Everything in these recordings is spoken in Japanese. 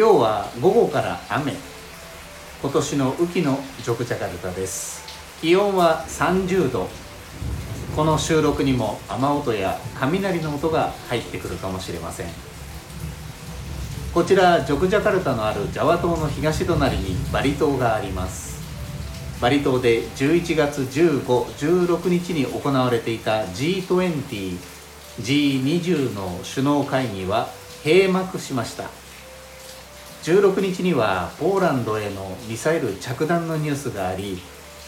今日は午後から雨。今年の雨季のジョクジャカルタです。気温は30度。この収録にも雨音や雷の音が入ってくるかもしれません。こちらジョクジャカルタのあるジャワ島の東隣にバリ島があります。バリ島で11月15、16日に行われていた G20、G20 の首脳会議は閉幕しました。16日にはポーランドへのミサイル着弾のニュースがあり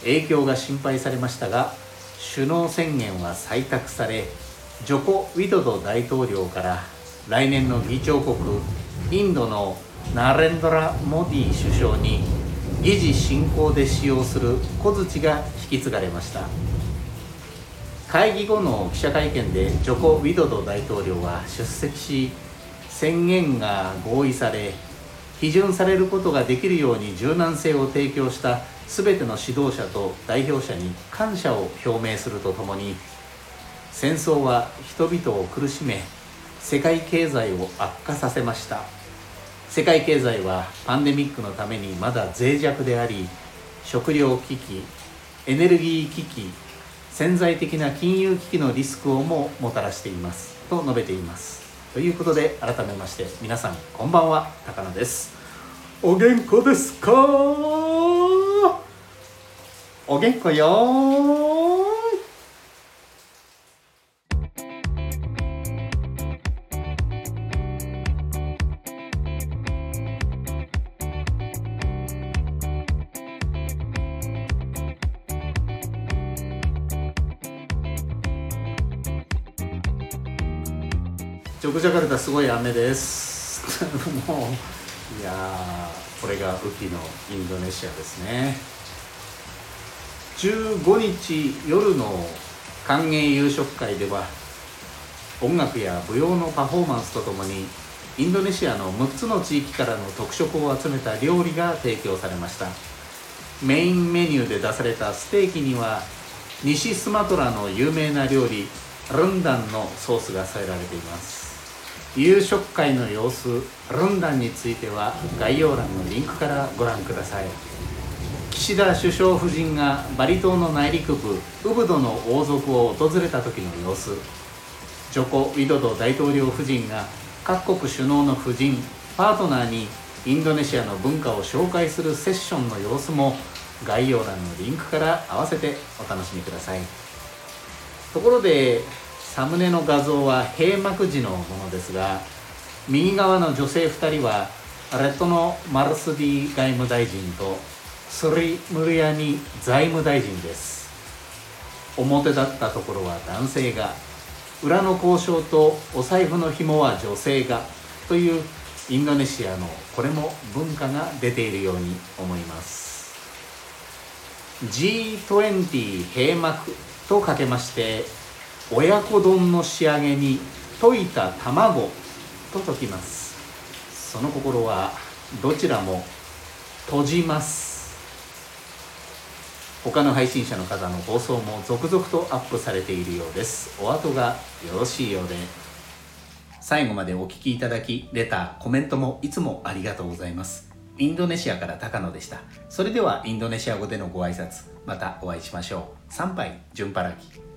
影響が心配されましたが首脳宣言は採択されジョコ・ウィドド大統領から来年の議長国インドのナレンドラ・モディ首相に議事進行で使用する小槌が引き継がれました。会議後の記者会見でジョコ・ウィドド大統領は出席し宣言が合意され批准されることができるように柔軟性を提供した全ての指導者と代表者に感謝を表明するとともに戦争は人々を苦しめ世界経済を悪化させました。世界経済はパンデミックのためにまだ脆弱であり食糧危機エネルギー危機潜在的な金融危機のリスクをももたらしています。と述べています。ということで改めまして皆さんこんばんは高野です。お元気ですか？お元気よジョクジャカルタすごい雨です。もういやこれが雨季のインドネシアですね。15日夜の歓迎夕食会では音楽や舞踊のパフォーマンスとともにインドネシアの6つの地域からの特色を集めた料理が提供されました。メインメニューで出されたステーキには西スマトラの有名な料理ルンダンのソースが添えられています。夕食会の様子ルンダンについては概要欄のリンクからご覧ください。岸田首相夫人がバリ島の内陸部ウブドの王族を訪れた時の様子。ジョコ・ウィドド大統領夫人が各国首脳の夫人パートナーにインドネシアの文化を紹介するセッションの様子も概要欄のリンクから合わせてお楽しみください。ところでサムネの画像は閉幕時のものですが右側の女性2人はレッドのマルスディ外務大臣とスリ・ムルヤニ財務大臣です。表だったところは男性が裏の交渉とお財布の紐は女性がというインドネシアのこれも文化が出ているように思います。G20 閉幕とかけまして親子丼の仕上げに溶いた卵と解きます。その心はどちらも閉じます。他の配信者の方の放送も続々とアップされているようです。お後がよろしいようで。最後までお聴きいただきレターコメントもいつもありがとうございます。インドネシアから高野でした。それではインドネシア語でのご挨拶またお会いしましょう。参拝順払き。